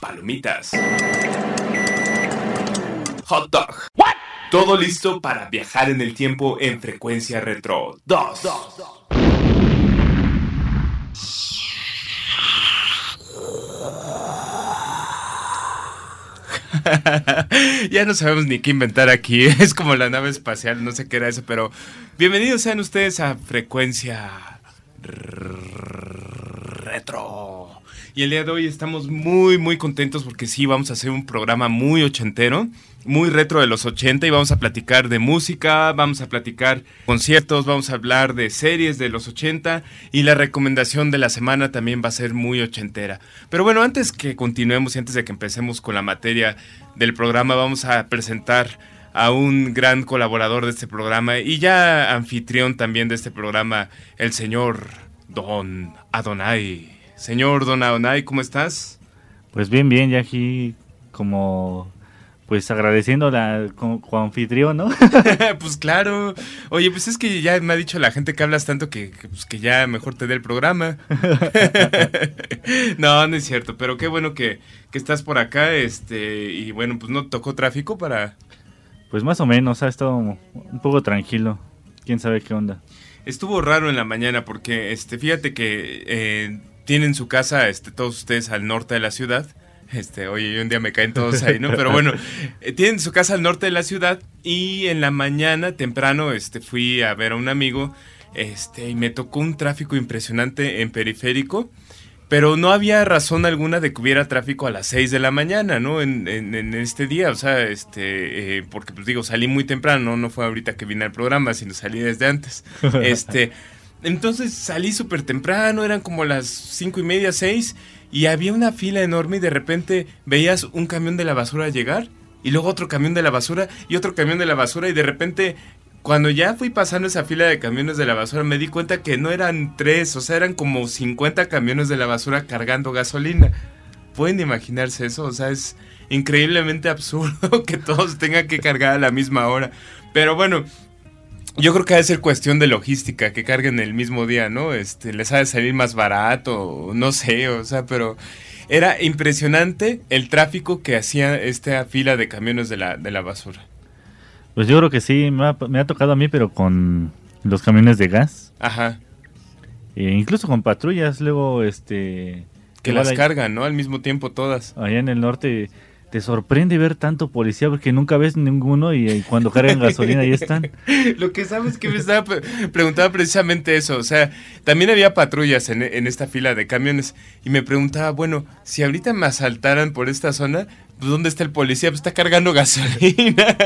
Palomitas. Hot dog. Todo listo para viajar en el tiempo en frecuencia retro. 2. ya no sabemos ni qué inventar aquí. Es como la nave espacial, no sé qué era eso, pero bienvenidos sean ustedes a frecuencia retro. Y el día de hoy estamos muy, muy contentos porque sí, vamos a hacer un programa muy ochentero, muy retro de los 80 y vamos a platicar de música, vamos a platicar conciertos, vamos a hablar de series de los 80 y la recomendación de la semana también va a ser muy ochentera. Pero bueno, antes que continuemos y antes de que empecemos con la materia del programa, vamos a presentar a un gran colaborador de este programa y ya anfitrión también de este programa, el señor Don Adonai. Señor Don Adonai, ¿cómo estás? Pues bien, bien, ya aquí como pues agradeciendo la como, anfitrión, ¿no? pues claro. Oye, pues es que ya me ha dicho la gente que hablas tanto que, que, pues que ya mejor te dé el programa. no, no es cierto, pero qué bueno que, que, estás por acá, este, y bueno, pues no tocó tráfico para... Pues más o menos, ha estado un poco tranquilo. Quién sabe qué onda. Estuvo raro en la mañana porque, este, fíjate que eh, tienen su casa, este, todos ustedes al norte de la ciudad. Este, oye, un día me caen todos ahí, ¿no? Pero bueno, eh, tienen su casa al norte de la ciudad y en la mañana temprano, este, fui a ver a un amigo, este, y me tocó un tráfico impresionante en periférico, pero no había razón alguna de que hubiera tráfico a las 6 de la mañana, ¿no? En, en, este día, o sea, este, eh, porque pues digo, salí muy temprano, no fue ahorita que vine al programa, sino salí desde antes. Este, entonces salí súper temprano, eran como las cinco y media, seis, y había una fila enorme y de repente veías un camión de la basura llegar, y luego otro camión de la basura, y otro camión de la basura, y de repente, cuando ya fui pasando esa fila de camiones de la basura, me di cuenta que no eran tres, o sea, eran como 50 camiones de la basura cargando gasolina. ¿Pueden imaginarse eso? O sea, es increíblemente absurdo que todos tengan que cargar a la misma hora. Pero bueno, yo creo que ha de ser cuestión de logística, que carguen el mismo día, ¿no? Este, les ha de salir más barato, no sé, o sea, pero era impresionante el tráfico que hacía esta fila de camiones de la, de la basura. Pues yo creo que sí, me ha, me ha tocado a mí, pero con los camiones de gas. Ajá. E incluso con patrullas, luego, este... Que las cargan, ¿no? Al mismo tiempo todas. Allá en el norte te sorprende ver tanto policía porque nunca ves ninguno y, cuando cargan gasolina ahí están. Lo que sabes que me estaba preguntaba precisamente eso, o sea, también había patrullas en, en, esta fila de camiones y me preguntaba, bueno, si ahorita me asaltaran por esta zona, pues, ¿dónde está el policía? Pues está cargando gasolina.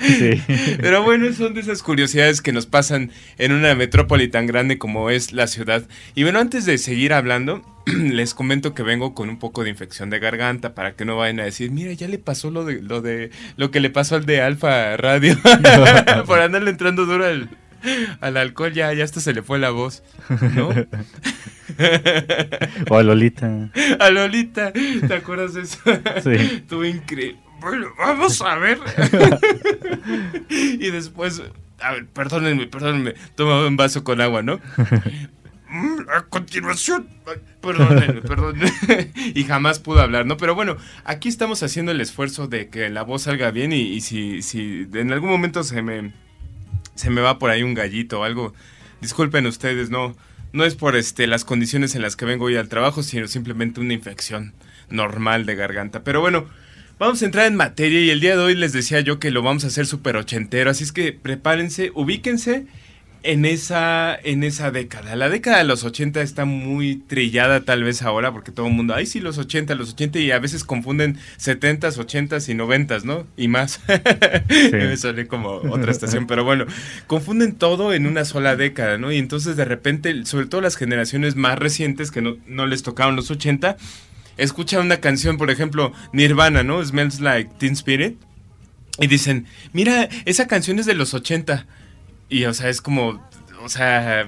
Sí. Pero bueno, son de esas curiosidades que nos pasan en una metrópoli tan grande como es la ciudad. Y bueno, antes de seguir hablando, les comento que vengo con un poco de infección de garganta para que no vayan a decir, mira, ya le pasó lo de lo de lo que le pasó al de Alfa Radio por andarle entrando duro al, al alcohol ya, ya hasta se le fue la voz, ¿no? o a Lolita. A Lolita, ¿te acuerdas de eso? Sí. Estuvo increíble. Bueno, vamos a ver. y después, a ver, perdónenme, perdónenme, toma un vaso con agua, ¿no? Mm, a continuación, perdónenme, perdónenme. y jamás pudo hablar, ¿no? Pero bueno, aquí estamos haciendo el esfuerzo de que la voz salga bien y, y si, si en algún momento se me se me va por ahí un gallito o algo. Disculpen ustedes, no, no es por este, las condiciones en las que vengo hoy al trabajo, sino simplemente una infección normal de garganta. Pero bueno, vamos a entrar en materia y el día de hoy les decía yo que lo vamos a hacer súper ochentero, así es que prepárense, ubíquense en esa, en esa década. La década de los 80 está muy trillada tal vez ahora, porque todo el mundo, ay sí, los 80, los 80, y a veces confunden 70s, 80s y 90s, ¿no? Y más. Sí. Me suele como otra estación, pero bueno, confunden todo en una sola década, ¿no? Y entonces de repente, sobre todo las generaciones más recientes que no, no les tocaron los 80, escucha una canción, por ejemplo, Nirvana, ¿no? Smells Like Teen Spirit. Y dicen, mira, esa canción es de los 80. Y, o sea, es como, o sea,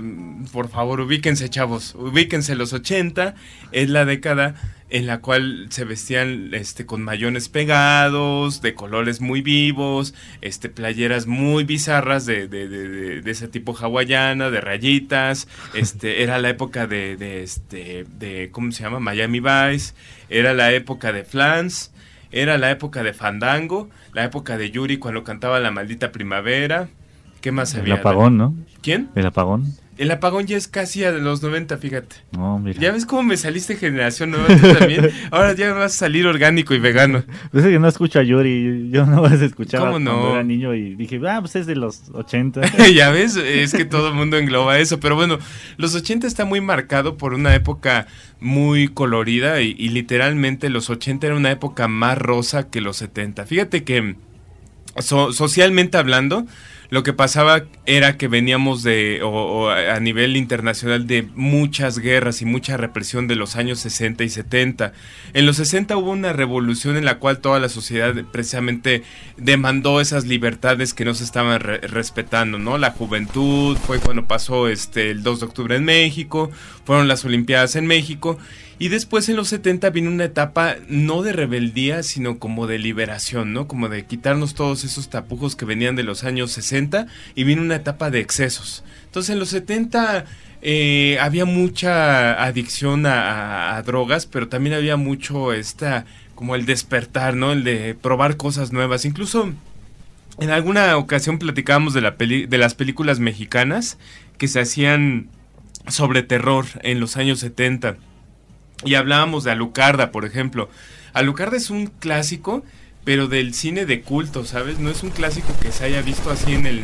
por favor, ubíquense, chavos, ubíquense los 80, es la década en la cual se vestían este con mayones pegados, de colores muy vivos, este playeras muy bizarras de, de, de, de ese tipo hawaiana, de rayitas, este era la época de, de este de ¿cómo se llama? Miami Vice, era la época de Flans, era la época de Fandango, la época de Yuri cuando cantaba La maldita primavera. ¿Qué más había? El apagón, ¿no? ¿Quién? El apagón. El apagón ya es casi a los 90, fíjate. No, mira. ¿Ya ves cómo me saliste generación nueva tú también? Ahora ya me vas a salir orgánico y vegano. Pues es que no escucho a Yuri, yo no vas a escuchar ¿Cómo no? cuando era niño y dije, ah, pues es de los 80. ya ves, es que todo el mundo engloba eso. Pero bueno, los 80 está muy marcado por una época muy colorida y, y literalmente los 80 era una época más rosa que los 70. Fíjate que so- socialmente hablando, lo que pasaba era que veníamos de, o, a nivel internacional, de muchas guerras y mucha represión de los años 60 y 70. En los 60 hubo una revolución en la cual toda la sociedad precisamente demandó esas libertades que no se estaban re- respetando, ¿no? La juventud, fue cuando pasó este, el 2 de octubre en México, fueron las Olimpiadas en México. Y después en los 70 vino una etapa no de rebeldía, sino como de liberación, ¿no? Como de quitarnos todos esos tapujos que venían de los años 60 y vino una etapa de excesos. Entonces en los 70 eh, había mucha adicción a, a- drogas, pero también había mucho esta, como el despertar, ¿no? El de probar cosas nuevas. Incluso en alguna ocasión platicábamos de, la peli- de las películas mexicanas que se hacían sobre terror en los años 70. Y hablábamos de Alucarda, por ejemplo. Alucarda es un clásico, pero del cine de culto, ¿sabes? No es un clásico que se haya visto así en, el,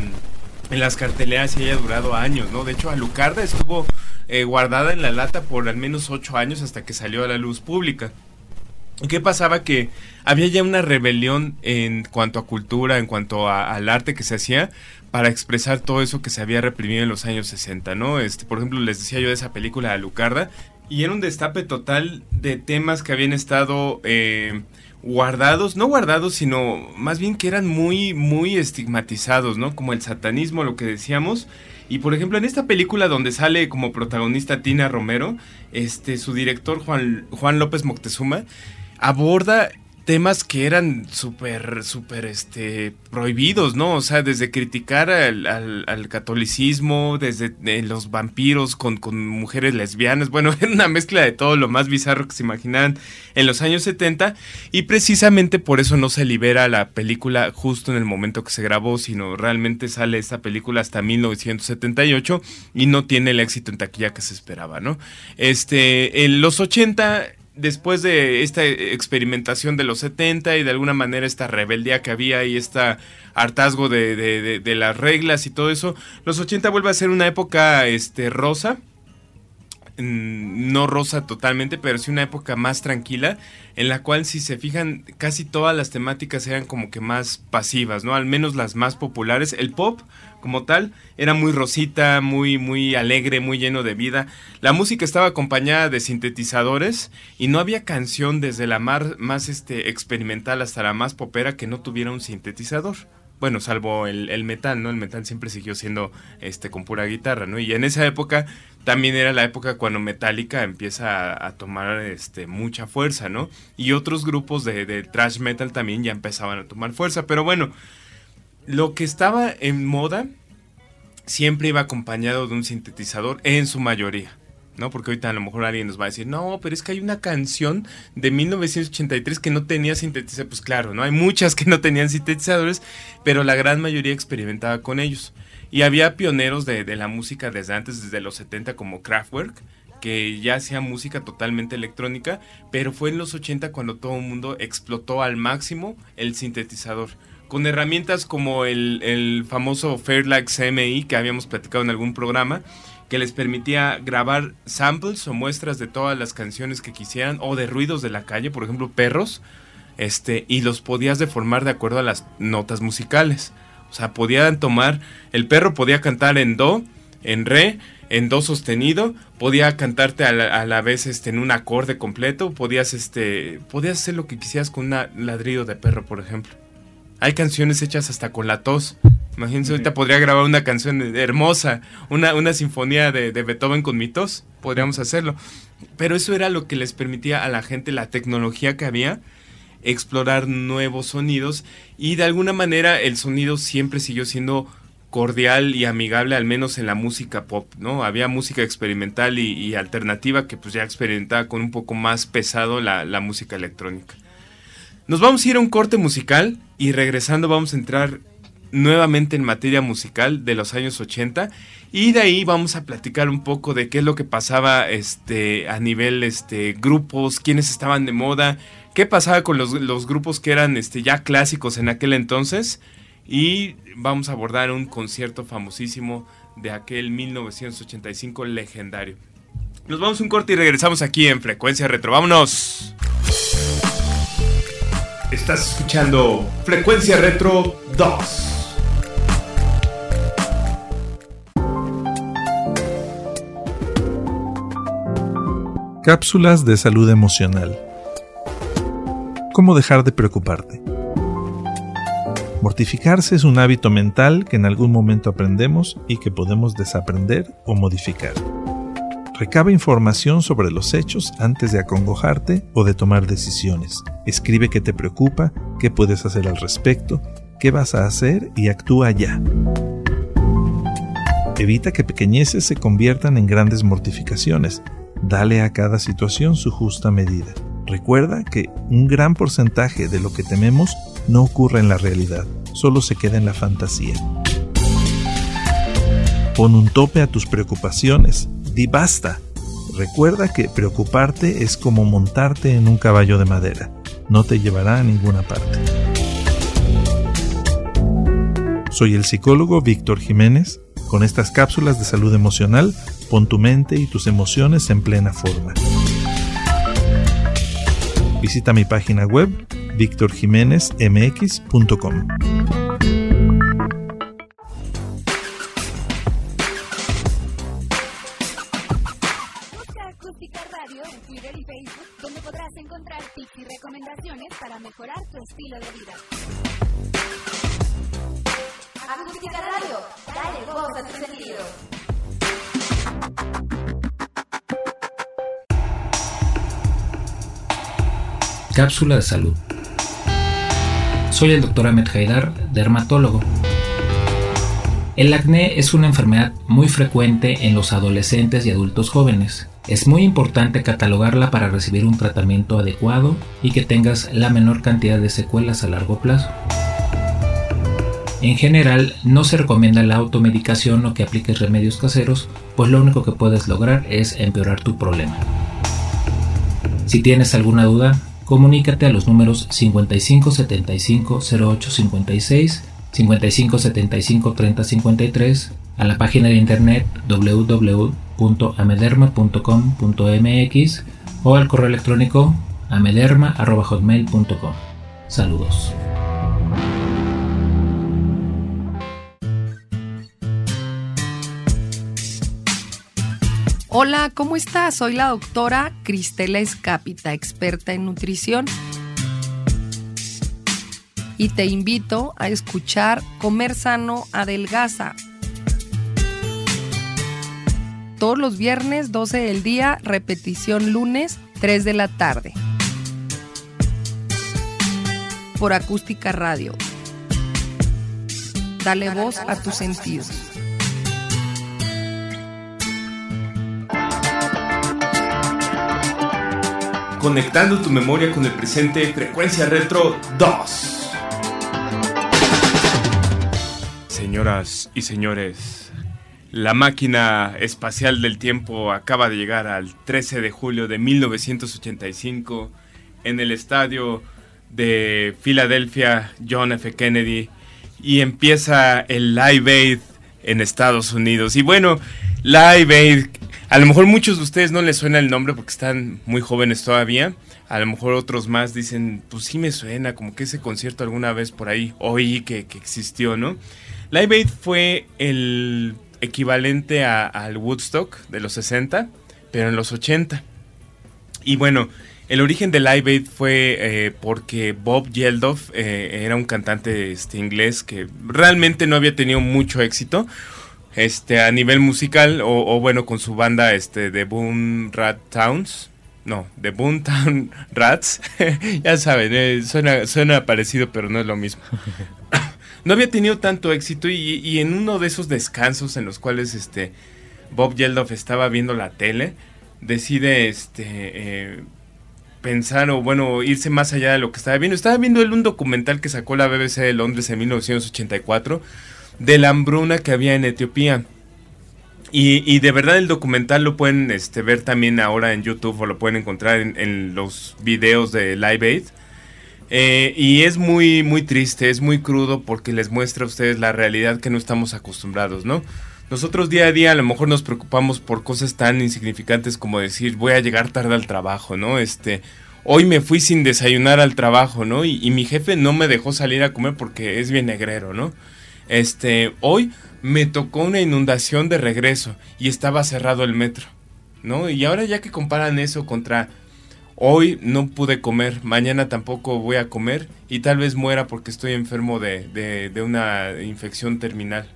en las carteleras y haya durado años, ¿no? De hecho, Alucarda estuvo eh, guardada en la lata por al menos ocho años hasta que salió a la luz pública. ¿Y ¿Qué pasaba? Que había ya una rebelión en cuanto a cultura, en cuanto a- al arte que se hacía para expresar todo eso que se había reprimido en los años 60, ¿no? Este, por ejemplo, les decía yo de esa película Alucarda, y era un destape total de temas que habían estado eh, guardados, no guardados, sino más bien que eran muy, muy estigmatizados, ¿no? Como el satanismo, lo que decíamos. Y por ejemplo, en esta película donde sale como protagonista Tina Romero, este, su director Juan, Juan López Moctezuma, aborda temas que eran súper, súper, este, prohibidos, ¿no? O sea, desde criticar al, al- catolicismo, desde eh, los vampiros con, con mujeres lesbianas, bueno, era una mezcla de todo lo más bizarro que se imaginaran en los años 70 y precisamente por eso no se libera la película justo en el momento que se grabó, sino realmente sale esta película hasta 1978 y no tiene el éxito en taquilla que se esperaba, ¿no? Este, en los 80 después de esta experimentación de los 70 y de alguna manera esta rebeldía que había y este hartazgo de- de las reglas y todo eso, los 80 vuelve a ser una época este, rosa. Mm, No rosa totalmente, pero sí una época más tranquila, en la cual si se fijan casi todas las temáticas eran como que más pasivas, ¿no? Al menos las más populares. El pop como tal era muy rosita, muy muy alegre, muy lleno de vida. La música estaba acompañada de sintetizadores y no había canción desde la más este experimental hasta la más popera que no tuviera un sintetizador. Bueno, salvo el, metal, ¿no? El metal siempre siguió siendo este con pura guitarra, ¿no? Y en esa época también era la época cuando Metallica empieza a, a tomar este mucha fuerza, ¿no? Y otros grupos de, de thrash metal también ya empezaban a tomar fuerza. Pero bueno, lo que estaba en moda siempre iba acompañado de un sintetizador en su mayoría. ¿no? Porque ahorita a lo mejor alguien nos va a decir, no, pero es que hay una canción de 1983 que no tenía sintetizador. Pues claro, ¿no? Hay muchas que no tenían sintetizadores, pero la gran mayoría experimentaba con ellos. Y había pioneros de, de la música desde antes, desde los 70, como Kraftwerk, que ya hacía música totalmente electrónica, pero fue en los 80 cuando todo el mundo explotó al máximo el sintetizador. Con herramientas como el, el famoso Fairlight CMI que habíamos platicado en algún programa, que les permitía grabar samples o muestras de todas las canciones que quisieran o de ruidos de la calle, por ejemplo, perros, este, y los podías deformar de acuerdo a las notas musicales. O sea, podían tomar, el perro podía cantar en do, en re, en do sostenido, podía cantarte a la, vez este, en un acorde completo, podías, este, podías hacer lo que quisieras con un ladrido de perro, por ejemplo. Hay canciones hechas hasta con la tos. Imagínense, ahorita podría grabar una canción hermosa, una, una sinfonía de, de, Beethoven con mi tos, podríamos hacerlo. Pero eso era lo que les permitía a la gente, la tecnología que había, explorar nuevos sonidos y de alguna manera el sonido siempre siguió siendo cordial y amigable, al menos en la música pop, ¿no? Había música experimental y, alternativa que pues ya experimentaba con un poco más pesado la, la, música electrónica. Nos vamos a ir a un corte musical y regresando vamos a entrar nuevamente en materia musical de los años 80 y de ahí vamos a platicar un poco de qué es lo que pasaba este, a nivel este, grupos, quiénes estaban de moda, qué pasaba con los, los grupos que eran este, ya clásicos en aquel entonces y vamos a abordar un concierto famosísimo de aquel 1985 legendario. Nos vamos un corte y regresamos aquí en Frecuencia Retro. ¡Vámonos! Estás escuchando Frecuencia Retro 2. Cápsulas de salud emocional. ¿Cómo dejar de preocuparte? Mortificarse es un hábito mental que en algún momento aprendemos y que podemos desaprender o modificar. Recaba información sobre los hechos antes de acongojarte o de tomar decisiones. Escribe qué te preocupa, qué puedes hacer al respecto, qué vas a hacer y actúa ya. Evita que pequeñeces se conviertan en grandes mortificaciones. Dale a cada situación su justa medida. Recuerda que un gran porcentaje de lo que tememos no ocurre en la realidad, solo se queda en la fantasía. Pon un tope a tus preocupaciones, di basta. Recuerda que preocuparte es como montarte en un caballo de madera, no te llevará a ninguna parte. Soy el psicólogo Víctor Jiménez. Con estas cápsulas de salud emocional, pon tu mente y tus emociones en plena forma. Visita mi página web victorjiménezmx.com. Y Facebook, donde podrás encontrar tips y recomendaciones para mejorar tu estilo de vida. Acústica Radio, dale voz a tu sentido. Cápsula de salud. Soy el Dr. Ahmed Haidar, dermatólogo. El acné es una enfermedad muy frecuente en los adolescentes y adultos jóvenes. Es muy importante catalogarla para recibir un tratamiento adecuado y que tengas la menor cantidad de secuelas a largo plazo. En general, no se recomienda la automedicación o que apliques remedios caseros, pues lo único que puedes lograr es empeorar tu problema. Si tienes alguna duda, comunícate a los números 55 75 08 56, 55 75 30 53, a la página de internet www.amederma.com.mx o al correo electrónico amederma.hotmail.com. Saludos. Hola, ¿cómo estás? Soy la doctora Cristela Escápita, experta en nutrición. Y te invito a escuchar Comer Sano Adelgaza. Todos los viernes, 12 del día, repetición lunes, 3 de la tarde. Por Acústica Radio. Dale voz a tus sentidos. conectando tu memoria con el presente, Frecuencia Retro 2. Señoras y señores, la máquina espacial del tiempo acaba de llegar al 13 de julio de 1985 en el estadio de Filadelfia John F. Kennedy y empieza el Live Aid en Estados Unidos. Y bueno, Live Aid a lo mejor muchos de ustedes no les suena el nombre porque están muy jóvenes todavía. A lo mejor otros más dicen, pues sí me suena, como que ese concierto alguna vez por ahí oí que, existió, ¿no? Live Aid fue el equivalente a- al Woodstock de los 60, pero en los 80. Y bueno, el origen de Live Aid fue eh, porque Bob Geldof eh, era un cantante este, inglés que realmente no había tenido mucho éxito este, a nivel musical, o, bueno, con su banda este, de Boom Rat Towns. No, de Boomtown Rats. ya saben, eh, suena, suena parecido, pero no es lo mismo. no había tenido tanto éxito y, en uno de esos descansos en los cuales este, Bob Geldof estaba viendo la tele, decide este, eh, pensar o bueno, irse más allá de lo que estaba viendo. Estaba viendo él un documental que sacó la BBC de Londres en 1984 de la hambruna que había en Etiopía. Y, y de verdad el documental lo pueden este, ver también ahora en YouTube o lo pueden encontrar en, en los videos de Live Aid. Eh, y es muy, muy triste, es muy crudo porque les muestra a ustedes la realidad que no estamos acostumbrados, ¿no? Nosotros día a día a lo mejor nos preocupamos por cosas tan insignificantes como decir voy a llegar tarde al trabajo, ¿no? Este, hoy me fui sin desayunar al trabajo, ¿no? Y, y mi jefe no me dejó salir a comer porque es bien negrero, ¿no? Este, hoy me tocó una inundación de regreso y estaba cerrado el metro, ¿no? Y ahora ya que comparan eso contra hoy no pude comer, mañana tampoco voy a comer y tal vez muera porque estoy enfermo de, de, una infección terminal.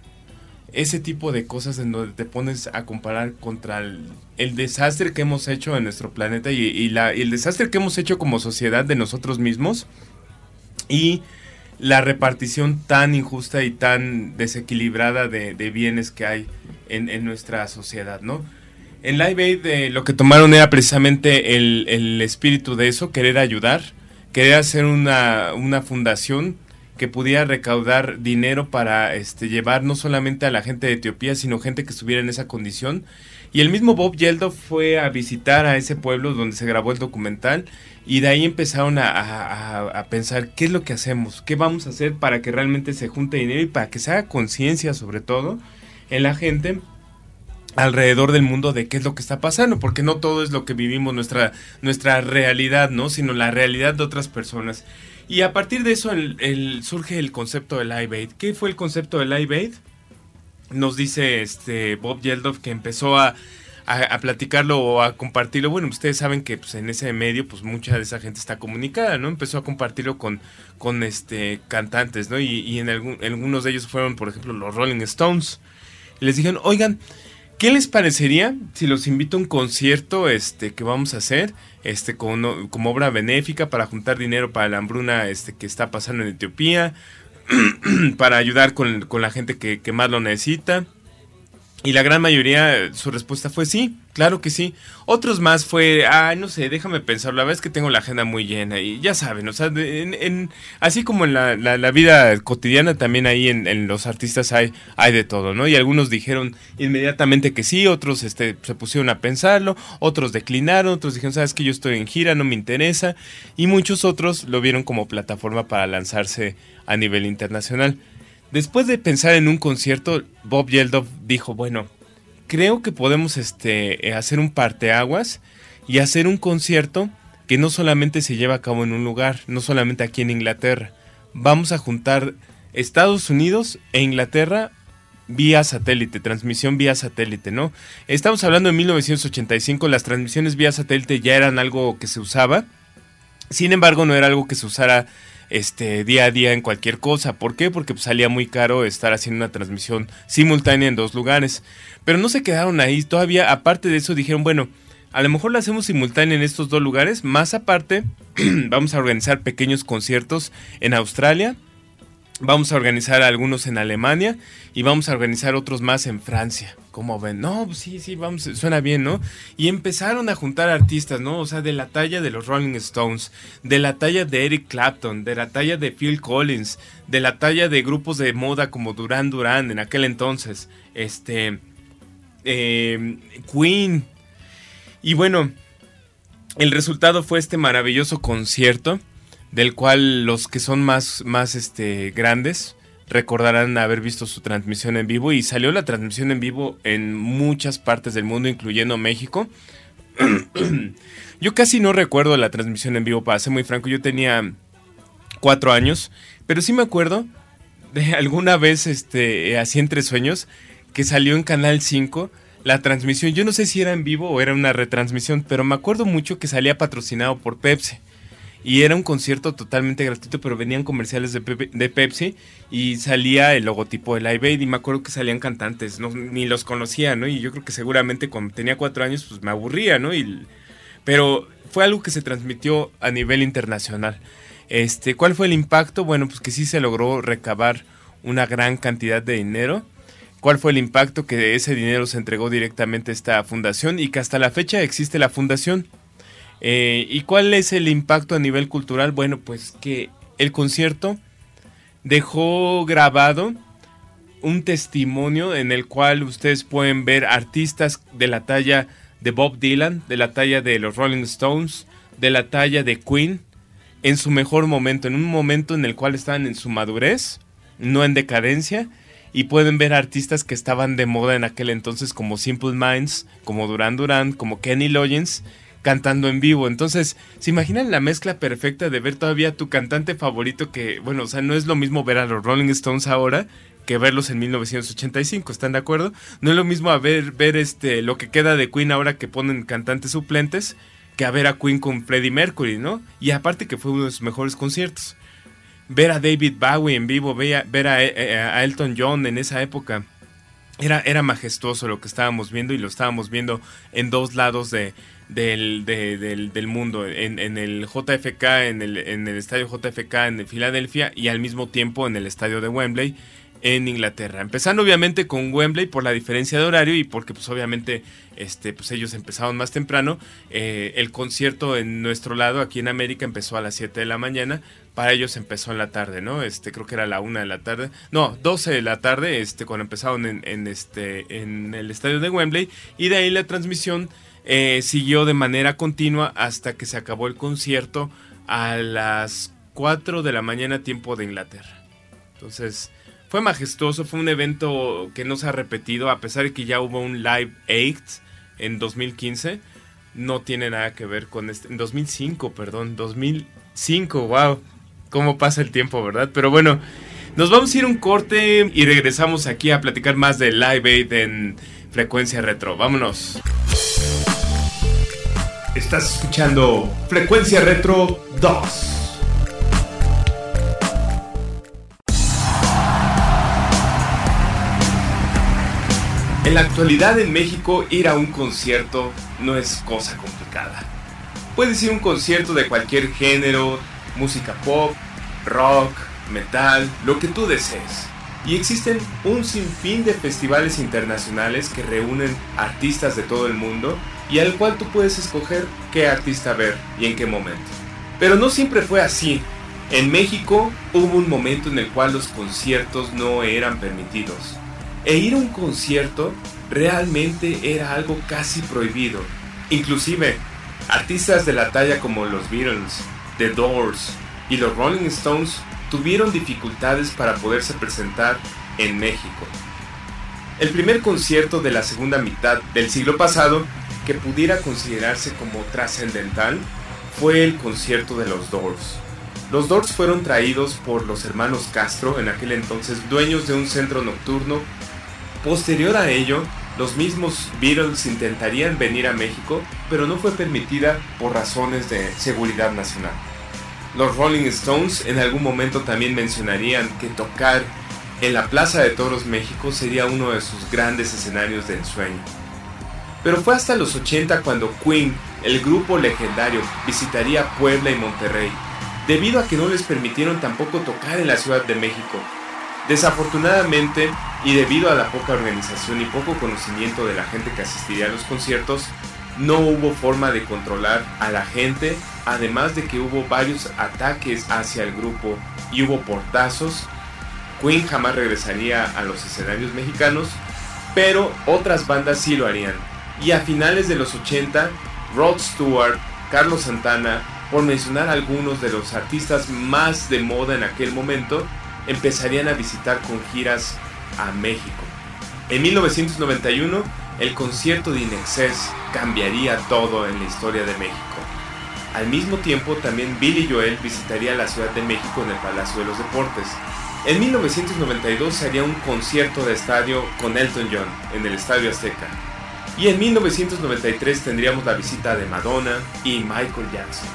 Ese tipo de cosas en donde te pones a comparar contra el, desastre que hemos hecho en nuestro planeta y, y la, y el desastre que hemos hecho como sociedad de nosotros mismos y la repartición tan injusta y tan desequilibrada de, de bienes que hay en, en, nuestra sociedad, ¿no? En Live Aid eh, lo que tomaron era precisamente el, el, espíritu de eso, querer ayudar, querer hacer una, una fundación que pudiera recaudar dinero para este, llevar no solamente a la gente de Etiopía, sino gente que estuviera en esa condición. Y el mismo Bob Geldof fue a visitar a ese pueblo donde se grabó el documental y de ahí empezaron a, a, a, pensar qué es lo que hacemos, qué vamos a hacer para que realmente se junte dinero y para que se haga conciencia sobre todo en la gente alrededor del mundo de qué es lo que está pasando, porque no todo es lo que vivimos nuestra, nuestra realidad, ¿no? Sino la realidad de otras personas. Y a partir de eso el, el, surge el concepto del Live Aid. ¿Qué fue el concepto del Live Aid? Nos dice este Bob Geldof que empezó a, a, a, platicarlo o a compartirlo. Bueno, ustedes saben que pues, en ese medio, pues mucha de esa gente está comunicada, ¿no? Empezó a compartirlo con, con este cantantes, ¿no? Y, y en, algún, en algunos de ellos fueron, por ejemplo, los Rolling Stones. Les dijeron, oigan, ¿Qué les parecería si los invito a un concierto este, que vamos a hacer este, como, obra benéfica para juntar dinero para la hambruna este, que está pasando en Etiopía, para ayudar con, con la gente que, más lo necesita? Y la gran mayoría, su respuesta fue sí, claro que sí. Otros más fue, ay, no sé, déjame pensar, la verdad es que tengo la agenda muy llena y ya saben, o sea, en, así como en la, la, la, vida cotidiana, también ahí en, en, los artistas hay, hay de todo, ¿no? Y algunos dijeron inmediatamente que sí, otros este, se pusieron a pensarlo, otros declinaron, otros dijeron, sabes que yo estoy en gira, no me interesa, y muchos otros lo vieron como plataforma para lanzarse a nivel internacional. Después de pensar en un concierto, Bob Geldof dijo, bueno, creo que podemos este, hacer un parteaguas y hacer un concierto que no solamente se lleva a cabo en un lugar, no solamente aquí en Inglaterra. Vamos a juntar Estados Unidos e Inglaterra vía satélite, transmisión vía satélite, ¿no? Estamos hablando de 1985, las transmisiones vía satélite ya eran algo que se usaba, sin embargo no era algo que se usara este día a día en cualquier cosa. ¿Por qué? Porque pues, salía muy caro estar haciendo una transmisión simultánea en dos lugares. Pero no se quedaron ahí. Todavía, aparte de eso, dijeron, bueno, a lo mejor la hacemos simultánea en estos dos lugares. Más aparte, vamos a organizar pequeños conciertos en Australia. Vamos a organizar algunos en Alemania y vamos a organizar otros más en Francia. ¿Cómo ven? No, pues sí, sí, vamos, suena bien, ¿no? Y empezaron a juntar artistas, ¿no? O sea, de la talla de los Rolling Stones, de la talla de Eric Clapton, de la talla de Phil Collins, de la talla de grupos de moda como Duran Duran en aquel entonces, este, eh, Queen. Y bueno, el resultado fue este maravilloso concierto del cual los que son más, más este, grandes recordarán haber visto su transmisión en vivo y salió la transmisión en vivo en muchas partes del mundo, incluyendo México. yo casi no recuerdo la transmisión en vivo, para ser muy franco, yo tenía cuatro años, pero sí me acuerdo de alguna vez, este, así entre sueños, que salió en Canal 5 la transmisión. Yo no sé si era en vivo o era una retransmisión, pero me acuerdo mucho que salía patrocinado por Pepsi. Y era un concierto totalmente gratuito, pero venían comerciales de, Pepsi y salía el logotipo de Live. Y me acuerdo que salían cantantes, no, ni los conocía, ¿no? Y yo creo que seguramente cuando tenía cuatro años, pues me aburría, ¿no? Y, pero fue algo que se transmitió a nivel internacional. Este, ¿Cuál fue el impacto? Bueno, pues que sí se logró recabar una gran cantidad de dinero. ¿Cuál fue el impacto que ese dinero se entregó directamente a esta fundación y que hasta la fecha existe la fundación? Eh, ¿Y cuál es el impacto a nivel cultural? Bueno, pues que el concierto dejó grabado un testimonio en el cual ustedes pueden ver artistas de la talla de Bob Dylan, de la talla de los Rolling Stones, de la talla de Queen, en su mejor momento, en un momento en el cual estaban en su madurez, no en decadencia, y pueden ver artistas que estaban de moda en aquel entonces como Simple Minds, como Duran Duran, como Kenny Loggins, cantando en vivo. Entonces, ¿se imaginan la mezcla perfecta de ver todavía tu cantante favorito que, bueno, o sea, no es lo mismo ver a los Rolling Stones ahora que verlos en 1985, ¿están de acuerdo? No es lo mismo a ver, ver este, lo que queda de Queen ahora que ponen cantantes suplentes que a ver a Queen con Freddie Mercury, ¿no? Y aparte que fue uno de sus mejores conciertos. Ver a David Bowie en vivo, ver a, eh, eh, a Elton John en esa época. Era, era majestuoso lo que estábamos viendo y lo estábamos viendo en dos lados de, del, del, mundo, en, en, el JFK, en el, en el estadio JFK en Filadelfia y al mismo tiempo en el estadio de Wembley en Inglaterra. Empezando obviamente con Wembley por la diferencia de horario y porque pues obviamente este, pues ellos empezaron más temprano. Eh, el concierto en nuestro lado, aquí en América, empezó a las 7 de la mañana. Para ellos empezó en la tarde, ¿no? Este, creo que era la 1 de la tarde. No, 12 de la tarde, este, cuando empezaron en, en este, en el estadio de Wembley. Y de ahí la transmisión eh, siguió de manera continua hasta que se acabó el concierto a las 4 de la mañana tiempo de Inglaterra. Entonces, fue majestuoso, fue un evento que no se ha repetido, a pesar de que ya hubo un Live 8 en 2015. No tiene nada que ver con este. En 2005, perdón, 2005, wow. Cómo pasa el tiempo, ¿verdad? Pero bueno, nos vamos a ir un corte y regresamos aquí a platicar más de Live Aid en Frecuencia Retro. Vámonos. Estás escuchando Frecuencia Retro 2. En la actualidad en México ir a un concierto no es cosa complicada. Puedes ir a un concierto de cualquier género, música pop, rock, metal, lo que tú desees. Y existen un sinfín de festivales internacionales que reúnen artistas de todo el mundo y al cual tú puedes escoger qué artista ver y en qué momento. Pero no siempre fue así. En México hubo un momento en el cual los conciertos no eran permitidos. E ir a un concierto realmente era algo casi prohibido. Inclusive, artistas de la talla como los Beatles, The Doors y los Rolling Stones tuvieron dificultades para poderse presentar en México. El primer concierto de la segunda mitad del siglo pasado que pudiera considerarse como trascendental fue el concierto de los Doors. Los Doors fueron traídos por los hermanos Castro, en aquel entonces dueños de un centro nocturno. Posterior a ello, los mismos Beatles intentarían venir a México, pero no fue permitida por razones de seguridad nacional. Los Rolling Stones en algún momento también mencionarían que tocar en la Plaza de Toros México sería uno de sus grandes escenarios de ensueño. Pero fue hasta los 80 cuando Queen, el grupo legendario, visitaría Puebla y Monterrey, debido a que no les permitieron tampoco tocar en la Ciudad de México. Desafortunadamente, y debido a la poca organización y poco conocimiento de la gente que asistiría a los conciertos, no hubo forma de controlar a la gente, además de que hubo varios ataques hacia el grupo y hubo portazos. Queen jamás regresaría a los escenarios mexicanos, pero otras bandas sí lo harían y a finales de los 80, Rod Stewart, Carlos Santana, por mencionar algunos de los artistas más de moda en aquel momento, empezarían a visitar con giras a México. En 1991, el concierto de Inexcess cambiaría todo en la historia de México. Al mismo tiempo, también Billy Joel visitaría la Ciudad de México en el Palacio de los Deportes. En 1992 se haría un concierto de estadio con Elton John en el Estadio Azteca. Y en 1993 tendríamos la visita de Madonna y Michael Jackson.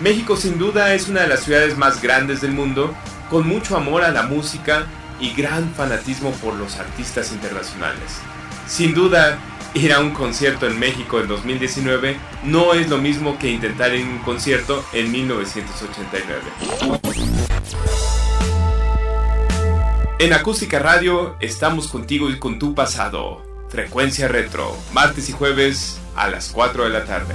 México sin duda es una de las ciudades más grandes del mundo, con mucho amor a la música y gran fanatismo por los artistas internacionales. Sin duda, ir a un concierto en México en 2019 no es lo mismo que intentar ir a un concierto en 1989. En Acústica Radio estamos contigo y con tu pasado. Frecuencia Retro, martes y jueves a las 4 de la tarde.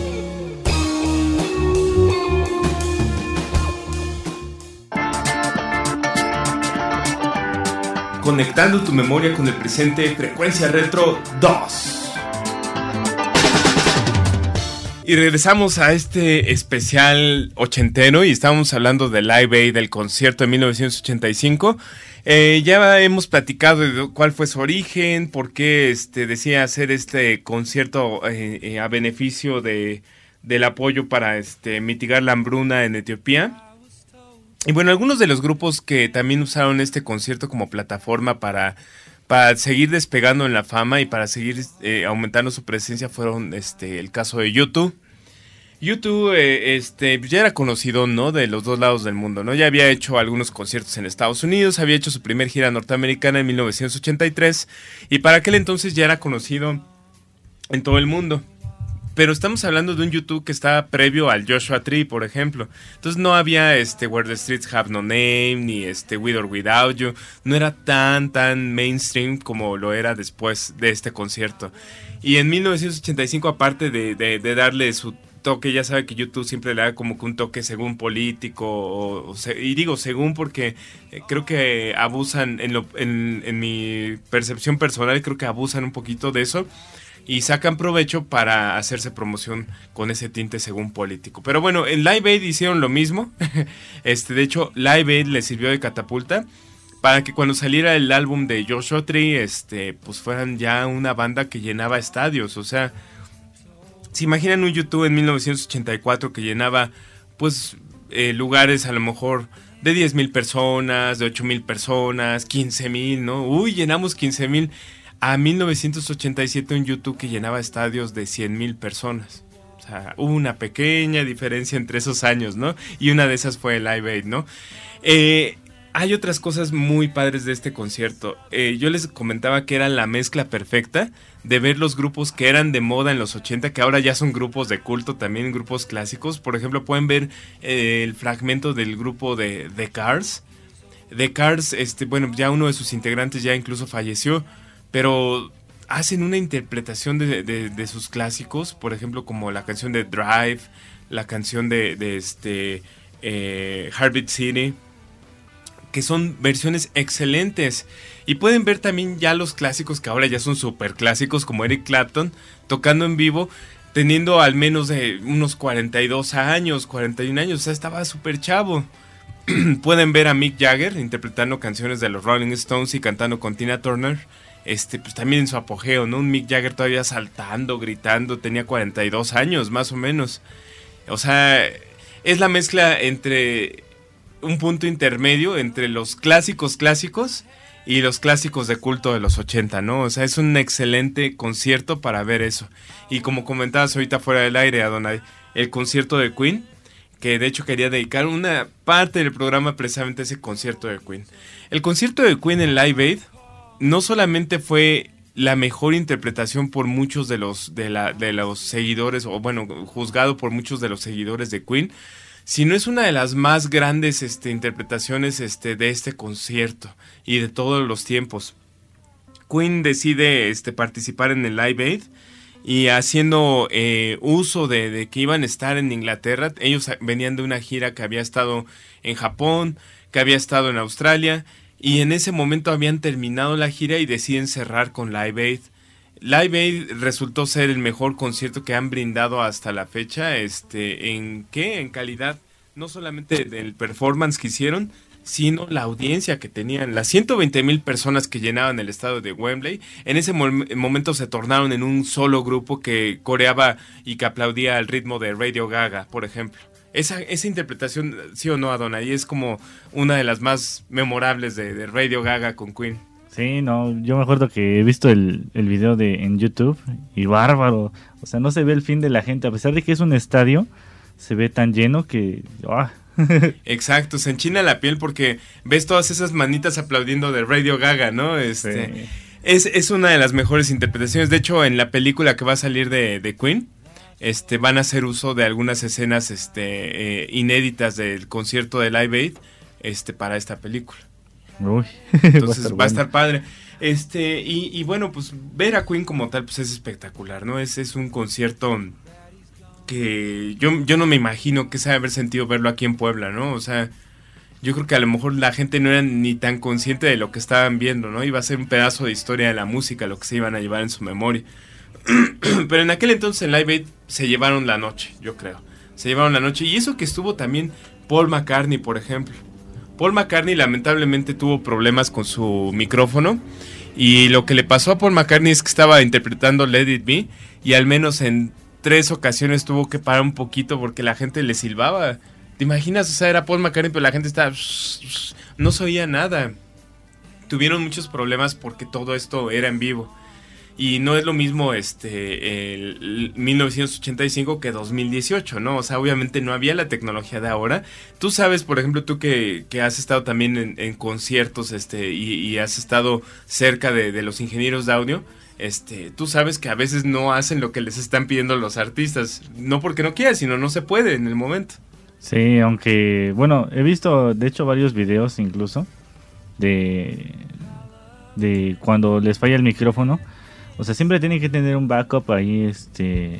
Conectando tu memoria con el presente, Frecuencia Retro 2. Y regresamos a este especial ochentero y estamos hablando del Live Aid del concierto de 1985. Eh, ya hemos platicado de cuál fue su origen, por qué este, decía hacer este concierto eh, eh, a beneficio de, del apoyo para este, mitigar la hambruna en Etiopía. Y bueno, algunos de los grupos que también usaron este concierto como plataforma para, para seguir despegando en la fama y para seguir eh, aumentando su presencia fueron este, el caso de YouTube. YouTube eh, este, ya era conocido, ¿no? De los dos lados del mundo, ¿no? Ya había hecho algunos conciertos en Estados Unidos, había hecho su primer gira norteamericana en 1983 y para aquel entonces ya era conocido en todo el mundo. Pero estamos hablando de un YouTube que estaba previo al Joshua Tree, por ejemplo. Entonces no había este Where the Streets Have No Name, ni este With or Without You. No era tan, tan mainstream como lo era después de este concierto. Y en 1985, aparte de, de, darle su toque, ya sabe que YouTube siempre le da como que un toque según político, o, y digo según porque eh, creo que abusan, en, lo, en, en mi percepción personal, creo que abusan un poquito de eso y sacan provecho para hacerse promoción con ese tinte según político. Pero bueno, en Live Aid hicieron lo mismo. este, de hecho, Live Aid le sirvió de catapulta para que cuando saliera el álbum de Joshua Tree, este, pues fueran ya una banda que llenaba estadios. O sea, se imaginan un YouTube en 1984 que llenaba, pues, eh, lugares a lo mejor de 10 mil personas, de 8 mil personas, 15 mil, ¿no? Uy, llenamos 15 mil a 1987 un YouTube que llenaba estadios de 100 mil personas. O sea, hubo una pequeña diferencia entre esos años, ¿no? Y una de esas fue el Live Aid, ¿no? Eh, hay otras cosas muy padres de este concierto. Eh, yo les comentaba que era la mezcla perfecta de ver los grupos que eran de moda en los 80, que ahora ya son grupos de culto, también grupos clásicos. Por ejemplo, pueden ver eh, el fragmento del grupo de The Cars. The Cars, este, bueno, ya uno de sus integrantes ya incluso falleció pero hacen una interpretación de, de, sus clásicos, por ejemplo, como la canción de Drive, la canción de, de este eh, Heartbeat City, que son versiones excelentes. Y pueden ver también ya los clásicos que ahora ya son super clásicos, como Eric Clapton, tocando en vivo, teniendo al menos de unos 42 años, 41 años, o sea, estaba súper chavo. pueden ver a Mick Jagger interpretando canciones de los Rolling Stones y cantando con Tina Turner este, pues también en su apogeo, ¿no? Un Mick Jagger todavía saltando, gritando, tenía 42 años más o menos. O sea, es la mezcla entre un punto intermedio entre los clásicos clásicos y los clásicos de culto de los 80, ¿no? O sea, es un excelente concierto para ver eso. Y como comentabas ahorita fuera del aire, Adonai, el concierto de Queen, que de hecho quería dedicar una parte del programa precisamente a ese concierto de Queen. El concierto de Queen en Live Aid no solamente fue la mejor interpretación por muchos de los, de, la, de los seguidores, o bueno, juzgado por muchos de los seguidores de Queen, sino es una de las más grandes este, interpretaciones este, de este concierto y de todos los tiempos. Queen decide este, participar en el Live Aid y haciendo eh, uso de, de, que iban a estar en Inglaterra, ellos venían de una gira que había estado en Japón, que había estado en Australia y en ese momento habían terminado la gira y deciden cerrar con Live Aid. Live Aid resultó ser el mejor concierto que han brindado hasta la fecha, este, ¿en qué? En calidad, no solamente del performance que hicieron, sino la audiencia que tenían. Las 120 mil personas que llenaban el estado de Wembley, en ese momento se tornaron en un solo grupo que coreaba y que aplaudía al ritmo de Radio Gaga, por ejemplo. Esa, esa interpretación, sí o no, Adonai, es como una de las más memorables de, Radio Gaga con Queen. Sí, no, yo me acuerdo que he visto el, el video de, en YouTube y bárbaro. O sea, no se ve el fin de la gente, a pesar de que es un estadio, se ve tan lleno que... Ah, Exacto, se enchina la piel porque ves todas esas manitas aplaudiendo de Radio Gaga, ¿no? Este, es, una de las mejores interpretaciones. De hecho, en la película que va a salir de, Queen, este, van a hacer uso de algunas escenas este, eh, inéditas del concierto de Live Aid este, para esta película. Entonces va a estar, padre. Este, y, bueno, pues ver a Queen como tal, pues es espectacular, ¿no? Es, es un concierto que yo, yo no me imagino que se haber sentido verlo aquí en Puebla, ¿no? O sea, yo creo que a lo mejor la gente no era ni tan consciente de lo que estaban viendo, ¿no? Iba a ser un pedazo de historia de la música lo que se iban a llevar en su memoria. Pero en aquel entonces en Live Aid se llevaron la noche, yo creo. Se llevaron la noche. Y eso que estuvo también Paul McCartney, por ejemplo. Paul McCartney lamentablemente tuvo problemas con su micrófono. Y lo que le pasó a Paul McCartney es que estaba interpretando Let It Be. Y al menos en tres ocasiones tuvo que parar un poquito porque la gente le silbaba. ¿Te imaginas? O sea, era Paul McCartney, pero la gente estaba... No se oía nada. Tuvieron muchos problemas porque todo esto era en vivo. Y no es lo mismo este el 1985 que 2018, ¿no? O sea, obviamente no había la tecnología de ahora. Tú sabes, por ejemplo, tú que, has estado también en, conciertos este, y, has estado cerca de, de los ingenieros de audio este, tú sabes que a veces no hacen lo que les están pidiendo los artistas, no porque no quieran, sino no se puede en el momento. Sí, aunque, bueno, he visto, de hecho, varios videos incluso de, de cuando les falla el micrófono. O sea, siempre tienen que tener un backup ahí, este,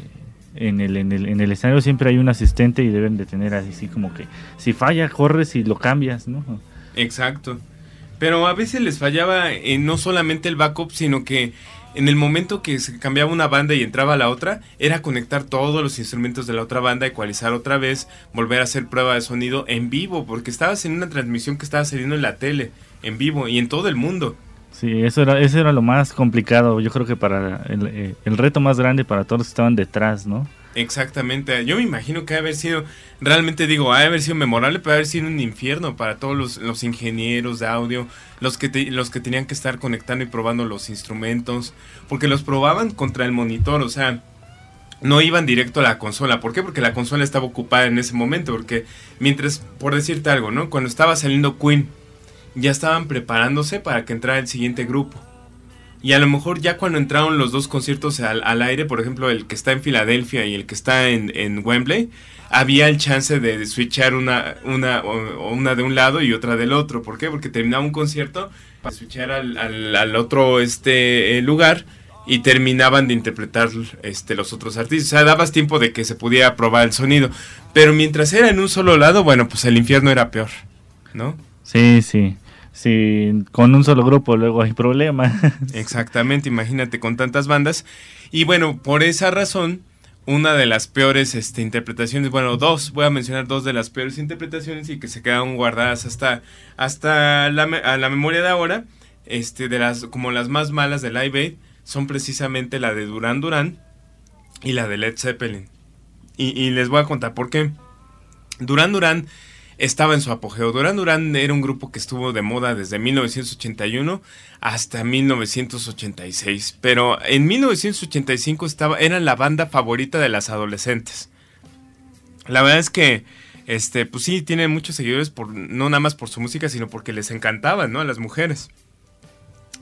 en el, en el, en el escenario siempre hay un asistente y deben de tener así como que si falla, corres y lo cambias, ¿no? Exacto. Pero a veces les fallaba eh, no solamente el backup, sino que en el momento que se cambiaba una banda y entraba la otra, era conectar todos los instrumentos de la otra banda, ecualizar otra vez, volver a hacer prueba de sonido en vivo, porque estabas en una transmisión que estaba saliendo en la tele, en vivo y en todo el mundo. Sí, eso era, eso era lo más complicado, yo creo que para el, eh, el reto más grande para todos los que estaban detrás, ¿no? Exactamente, yo me imagino que ha haber sido, realmente digo, ha haber sido memorable, pero haber sido un infierno para todos los, ingenieros de audio, los que, los que tenían que estar conectando y probando los instrumentos, porque los probaban contra el monitor, o sea, no iban directo a la consola. ¿Por qué? Porque la consola estaba ocupada en ese momento, porque mientras, por decirte algo, ¿no? Cuando estaba saliendo Queen, ya estaban preparándose para que entrara el siguiente grupo. Y a lo mejor ya cuando entraron los dos conciertos al, aire, por ejemplo, el que está en Filadelfia y el que está en, en Wembley, había el chance de switchar una, una, una de un lado y otra del otro. ¿Por qué? Porque terminaba un concierto para switchar al, al, otro este, eh, lugar y terminaban de interpretar este, los otros artistas. O sea, dabas tiempo de que se pudiera probar el sonido. Pero mientras era en un solo lado, bueno, pues el infierno era peor, ¿no? Sí, sí si con un solo grupo luego hay problemas. Exactamente, imagínate con tantas bandas. Y bueno, por esa razón, una de las peores este, interpretaciones, bueno, dos, voy a mencionar dos de las peores interpretaciones y que se quedaron guardadas hasta, hasta la, a la memoria de ahora, este, de las, como las más malas de Live Aid, son precisamente la de Duran Duran y la de Led Zeppelin. Y, y les voy a contar por qué. Duran Duran estaba en su apogeo. Duran Duran era un grupo que estuvo de moda desde 1981 hasta 1986, pero en 1985 estaba, eran la banda favorita de las adolescentes. La verdad es que este, pues sí, tienen muchos seguidores por, no nada más por su música, sino porque les encantaban, ¿no? A las mujeres.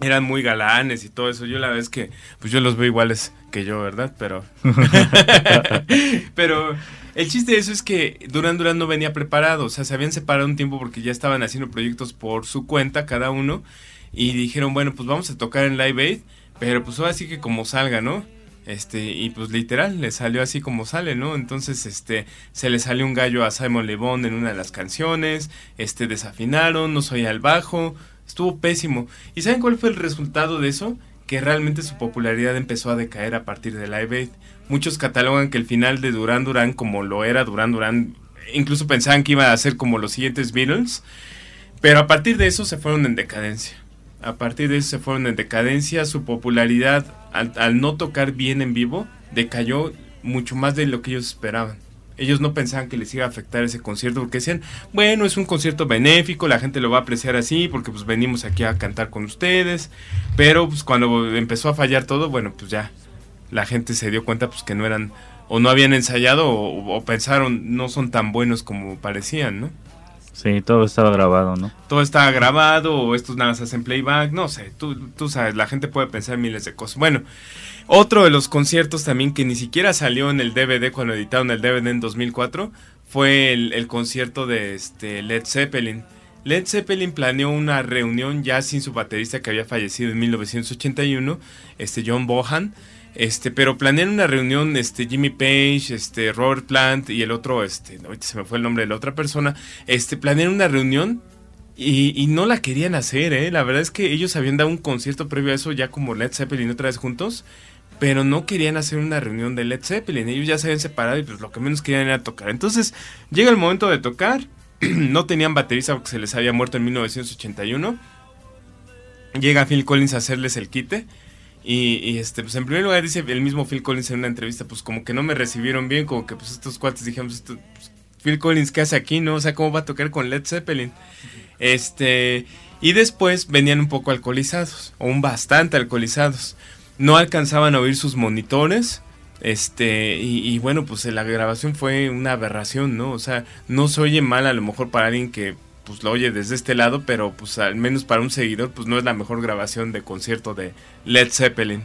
Eran muy galanes y todo eso. Yo la verdad es que, pues yo los veo iguales que yo, ¿verdad? Pero. Pero el chiste de eso es que Duran Duran no venía preparado, o sea, se habían separado un tiempo porque ya estaban haciendo proyectos por su cuenta cada uno y dijeron, bueno, pues vamos a tocar en Live Aid, pero pues ahora sí que como salga, ¿no? Este, y pues literal, le salió así como sale, ¿no? Entonces, este, se le salió un gallo a Simon Le Bon en una de las canciones, este, desafinaron, no soy al bajo, estuvo pésimo. ¿Y saben cuál fue el resultado de eso? Que realmente su popularidad empezó a decaer a partir de Live Aid. Muchos catalogan que el final de Duran Duran, como lo era Duran Duran, incluso pensaban que iba a ser como los siguientes Beatles, pero a partir de eso se fueron en decadencia. A partir de eso se fueron en decadencia, su popularidad al, no tocar bien en vivo decayó mucho más de lo que ellos esperaban ellos no pensaban que les iba a afectar ese concierto porque decían, bueno, es un concierto benéfico, la gente lo va a apreciar así porque pues venimos aquí a cantar con ustedes, pero pues cuando empezó a fallar todo, bueno, pues ya la gente se dio cuenta pues que no eran o no habían ensayado o, pensaron no son tan buenos como parecían, ¿no? Sí, todo estaba grabado, ¿no? Todo estaba grabado o estos nada más hacen playback, no sé, tú, tú sabes, la gente puede pensar miles de cosas. Bueno, otro de los conciertos también que ni siquiera salió en el DVD cuando editaron el DVD en 2004 fue el, concierto de este Led Zeppelin. Led Zeppelin planeó una reunión ya sin su baterista que había fallecido en 1981, este John Bohan este, pero planean una reunión, este, Jimmy Page, este, Robert Plant y el otro, este, ahorita se me fue el nombre de la otra persona, este, planean una reunión y, no la querían hacer, ¿eh? La verdad es que ellos habían dado un concierto previo a eso ya como Led Zeppelin otra vez juntos, pero no querían hacer una reunión de Led Zeppelin, ellos ya se habían separado y pues lo que menos querían era tocar. Entonces, llega el momento de tocar, no tenían baterista porque se les había muerto en 1981. Llega Phil Collins a hacerles el quite y, este, pues en primer lugar dice el mismo Phil Collins en una entrevista, pues como que no me recibieron bien, como que pues estos cuates dijimos, pues, Phil Collins, ¿qué hace aquí? ¿No? O sea, ¿cómo va a tocar con Led Zeppelin? Este, y después venían un poco alcoholizados, o un bastante alcoholizados. No alcanzaban a oír sus monitores. Este, y, bueno, pues la grabación fue una aberración, ¿no? O sea, no se oye mal a lo mejor para alguien que pues lo oye desde este lado, pero pues al menos para un seguidor pues no es la mejor grabación de concierto de Led Zeppelin.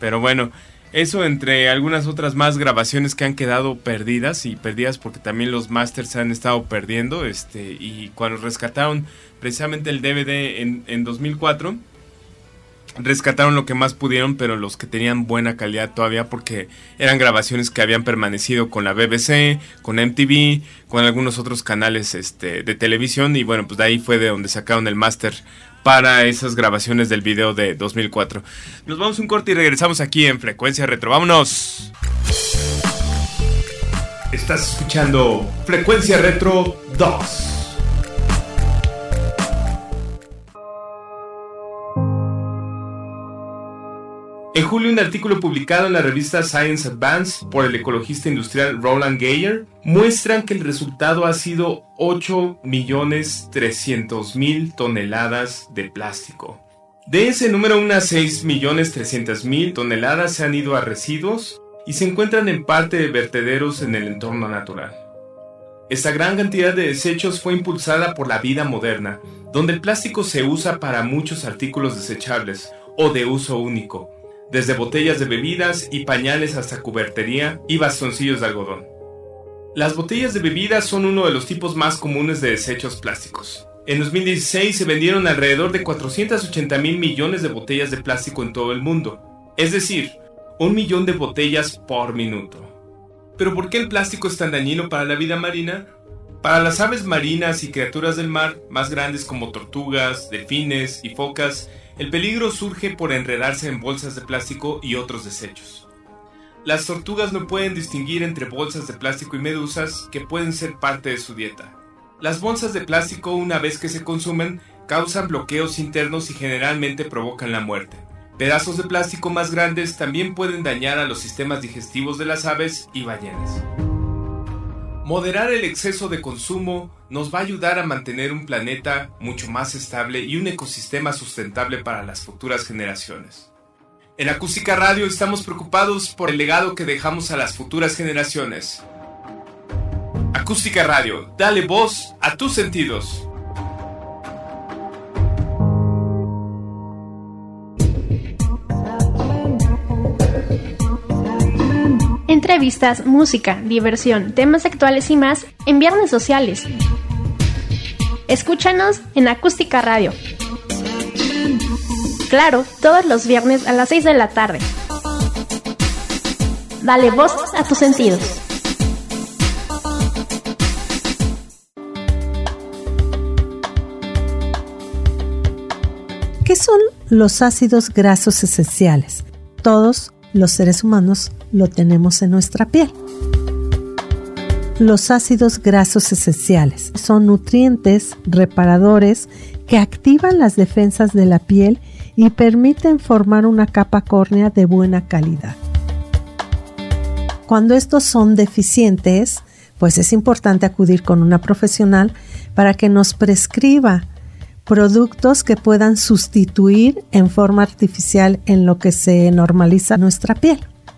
Pero bueno, eso entre algunas otras más grabaciones que han quedado perdidas y perdidas porque también los masters se han estado perdiendo, este y cuando rescataron precisamente el DVD en, en 2004 rescataron lo que más pudieron, pero los que tenían buena calidad todavía porque eran grabaciones que habían permanecido con la BBC, con MTV, con algunos otros canales este, de televisión y bueno, pues de ahí fue de donde sacaron el máster para esas grabaciones del video de 2004. Nos vamos un corte y regresamos aquí en Frecuencia Retro. ¡Vámonos! Estás escuchando Frecuencia Retro 2. En julio, un artículo publicado en la revista Science Advance por el ecologista industrial Roland Geyer muestran que el resultado ha sido 8.300.000 toneladas de plástico. De ese número, unas 6.300.000 toneladas se han ido a residuos y se encuentran en parte de vertederos en el entorno natural. Esta gran cantidad de desechos fue impulsada por la vida moderna, donde el plástico se usa para muchos artículos desechables o de uso único, desde botellas de bebidas y pañales hasta cubertería y bastoncillos de algodón. Las botellas de bebidas son uno de los tipos más comunes de desechos plásticos. En 2016 se vendieron alrededor de 480 mil millones de botellas de plástico en todo el mundo, es decir, un millón de botellas por minuto. Pero ¿por qué el plástico es tan dañino para la vida marina? Para las aves marinas y criaturas del mar, más grandes como tortugas, delfines y focas, el peligro surge por enredarse en bolsas de plástico y otros desechos. Las tortugas no pueden distinguir entre bolsas de plástico y medusas que pueden ser parte de su dieta. Las bolsas de plástico una vez que se consumen causan bloqueos internos y generalmente provocan la muerte. Pedazos de plástico más grandes también pueden dañar a los sistemas digestivos de las aves y ballenas. Moderar el exceso de consumo nos va a ayudar a mantener un planeta mucho más estable y un ecosistema sustentable para las futuras generaciones. En Acústica Radio estamos preocupados por el legado que dejamos a las futuras generaciones. Acústica Radio, dale voz a tus sentidos. Entrevistas, música, diversión, temas actuales y más en Viernes Sociales. Escúchanos en Acústica Radio. Claro, todos los viernes a las 6 de la tarde. Dale voz a tus sentidos. ¿Qué son los ácidos grasos esenciales? Todos los seres humanos lo tenemos en nuestra piel. Los ácidos grasos esenciales son nutrientes reparadores que activan las defensas de la piel y permiten formar una capa córnea de buena calidad. Cuando estos son deficientes, pues es importante acudir con una profesional para que nos prescriba productos que puedan sustituir en forma artificial en lo que se normaliza nuestra piel.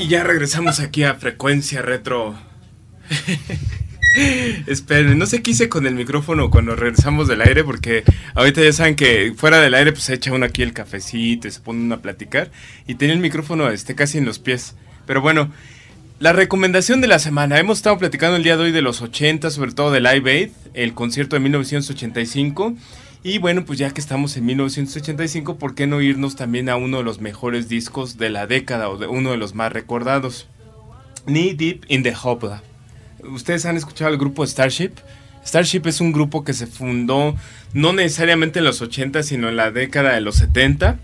Y ya regresamos aquí a Frecuencia Retro. Esperen, no sé qué hice con el micrófono cuando regresamos del aire, porque ahorita ya saben que fuera del aire pues se echa uno aquí el cafecito y se pone uno a platicar. Y tenía el micrófono este, casi en los pies. Pero bueno, la recomendación de la semana. Hemos estado platicando el día de hoy de los 80, sobre todo de Live Aid, el concierto de 1985. Y bueno, pues ya que estamos en 1985, ¿por qué no irnos también a uno de los mejores discos de la década o de uno de los más recordados? Knee Deep in the Hopla. ¿Ustedes han escuchado el grupo Starship? Starship es un grupo que se fundó no necesariamente en los 80, sino en la década de los 70.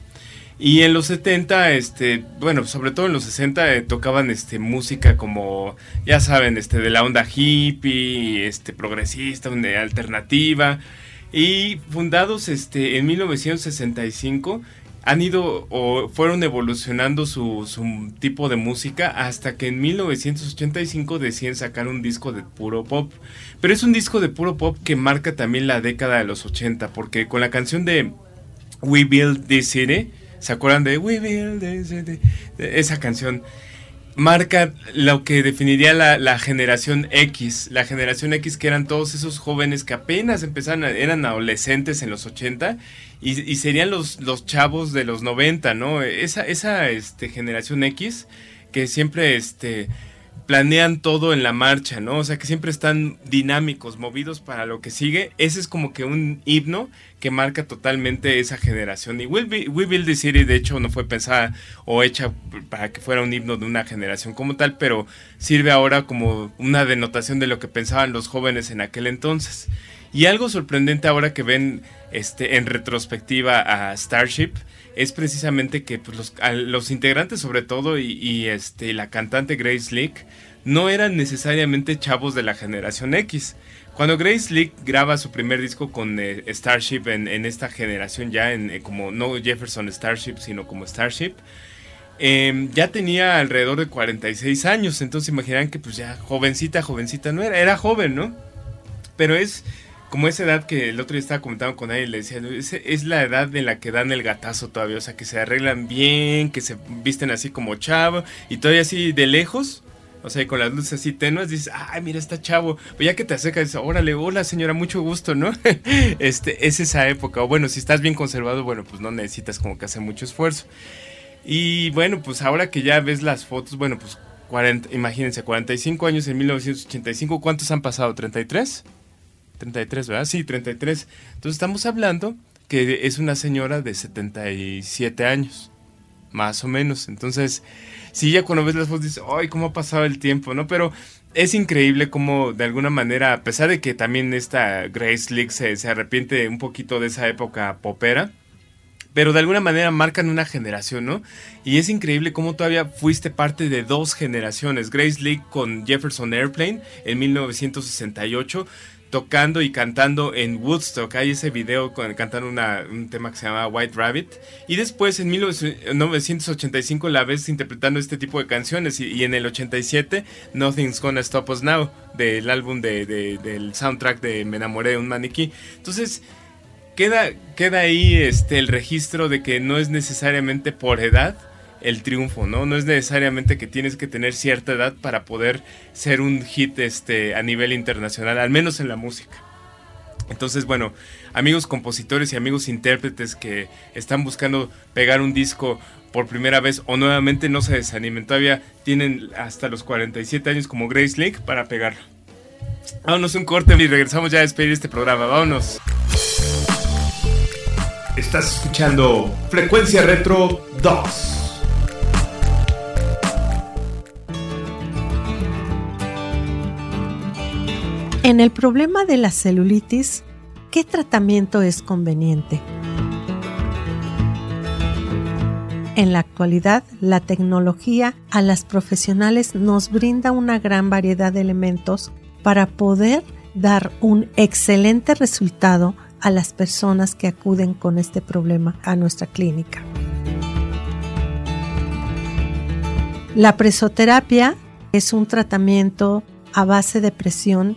Y en los 70, este, bueno, sobre todo en los 60 eh, tocaban este música como, ya saben, este de la onda hippie, este progresista, alternativa. Y fundados este, en 1965, han ido o fueron evolucionando su, su, tipo de música hasta que en 1985 deciden sacar un disco de puro pop. Pero es un disco de puro pop que marca también la década de los 80, porque con la canción de We Build This City, ¿se acuerdan de We Build This City? Esa canción marca lo que definiría la, generación X. La generación X que eran todos esos jóvenes que apenas empezaron, eran adolescentes en los 80 y, serían los, los chavos de los 90, ¿no? Esa, esa este, generación X que siempre este, planean todo en la marcha, ¿no? O sea, que siempre están dinámicos, movidos para lo que sigue. Ese es como que un himno que marca totalmente esa generación. Y We, Build the City, de hecho, no fue pensada o hecha para que fuera un himno de una generación como tal, pero sirve ahora como una denotación de lo que pensaban los jóvenes en aquel entonces. Y algo sorprendente ahora que ven este, en retrospectiva a Starship es precisamente que pues, los, integrantes sobre todo y, este, la cantante Grace Leak no eran necesariamente chavos de la generación X. Cuando Grace Leak graba su primer disco con eh, Starship en, esta generación ya, en, eh, como no Jefferson Starship, sino como Starship, em, ya tenía alrededor de 46 años, entonces imaginarán que pues ya jovencita, jovencita no era, era joven, ¿no? Pero es como esa edad que el otro día estaba comentando con alguien, le decía, es, la edad en la que dan el gatazo todavía, o sea, que se arreglan bien, que se visten así como chavo, y todavía así de lejos, o sea, con las luces así tenues, dices, ay, mira, está chavo. Pues ya que te acercas, dices, órale, hola señora, mucho gusto, ¿no? este, es esa época. O bueno, si estás bien conservado, bueno, pues no necesitas como que hacer mucho esfuerzo. Y bueno, pues ahora que ya ves las fotos, bueno, pues 40, imagínense, 45 años en 1985, ¿cuántos han pasado? ¿33? 33, ¿verdad? Sí, 33. Entonces estamos hablando que es una señora de 77 años, más o menos. Entonces, sí, ya cuando ves las fotos dices, ¡ay, cómo ha pasado el tiempo! ¿No? Pero es increíble cómo, de alguna manera, a pesar de que también esta Grace League se, se arrepiente un poquito de esa época popera, pero de alguna manera marcan una generación, ¿no? Y es increíble cómo todavía fuiste parte de dos generaciones. Grace Lee con Jefferson Airplane en 1968 tocando y cantando en Woodstock. Hay ese video con, cantando un tema que se llama White Rabbit. Y después en 1985 la ves interpretando este tipo de canciones. Y, en el 87 Nothing's Gonna Stop Us Now del álbum de, del soundtrack de Me enamoré de un maniquí. Entonces queda, queda ahí este, el registro de que no es necesariamente por edad el triunfo, ¿no? No es necesariamente que tienes que tener cierta edad para poder ser un hit este, a nivel internacional, al menos en la música. Entonces, bueno, amigos compositores y amigos intérpretes que están buscando pegar un disco por primera vez o nuevamente no se desanimen, todavía tienen hasta los 47 años como Grace Lake para pegarlo. Vámonos un corte y regresamos ya a despedir este programa, vámonos. Estás escuchando Frecuencia Retro 2. En el problema de la celulitis, ¿qué tratamiento es conveniente? En la actualidad, la tecnología a las profesionales nos brinda una gran variedad de elementos para poder dar un excelente resultado a las personas que acuden con este problema a nuestra clínica. La presoterapia es un tratamiento a base de presión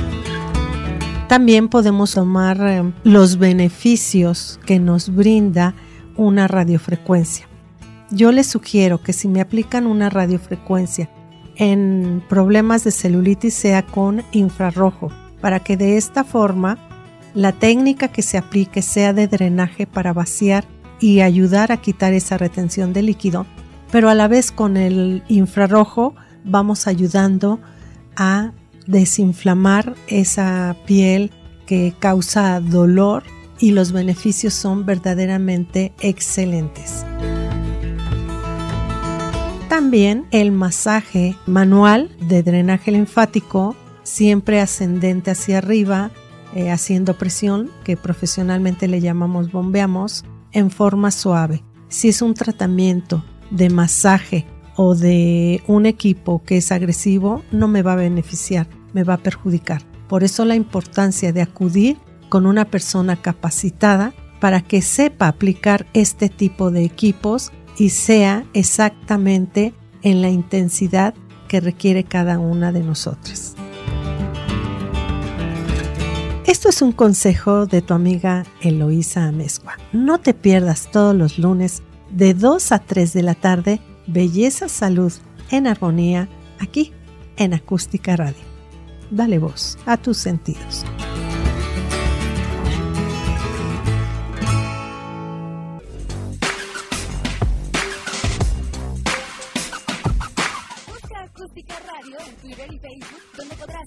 También podemos tomar eh, los beneficios que nos brinda una radiofrecuencia. Yo les sugiero que si me aplican una radiofrecuencia en problemas de celulitis sea con infrarrojo, para que de esta forma la técnica que se aplique sea de drenaje para vaciar y ayudar a quitar esa retención de líquido, pero a la vez con el infrarrojo vamos ayudando a desinflamar esa piel que causa dolor y los beneficios son verdaderamente excelentes. También el masaje manual de drenaje linfático, siempre ascendente hacia arriba, eh, haciendo presión, que profesionalmente le llamamos bombeamos, en forma suave. Si es un tratamiento de masaje o de un equipo que es agresivo, no me va a beneficiar, me va a perjudicar. Por eso la importancia de acudir con una persona capacitada para que sepa aplicar este tipo de equipos y sea exactamente en la intensidad que requiere cada una de nosotras. Esto es un consejo de tu amiga Eloísa Amezcua. No te pierdas todos los lunes de 2 a 3 de la tarde Belleza Salud en Armonía aquí en Acústica Radio. Dale voz a tus sentidos.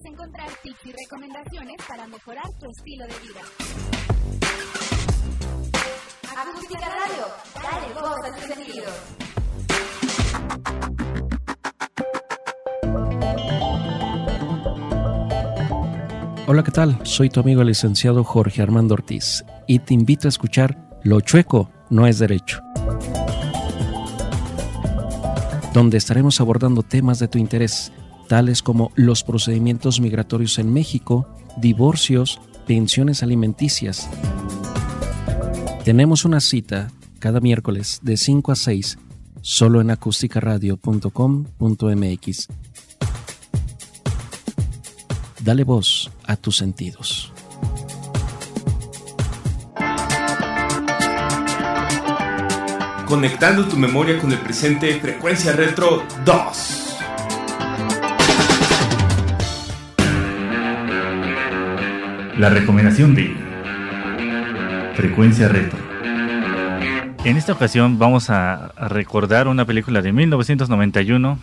encontrar tips y recomendaciones para mejorar tu estilo de vida. Acústica Radio, dale voz a tus sentidos. Hola, ¿qué tal? Soy tu amigo el licenciado Jorge Armando Ortiz y te invito a escuchar Lo chueco no es derecho, donde estaremos abordando temas de tu interés tales como los procedimientos migratorios en México, divorcios, pensiones alimenticias. Tenemos una cita cada miércoles de 5 a 6 solo en acusticaradio.com.mx. Dale voz a tus sentidos. Conectando tu memoria con el presente, Frecuencia Retro 2. La recomendación de Frecuencia Retro. En esta ocasión vamos a, recordar una película de 1991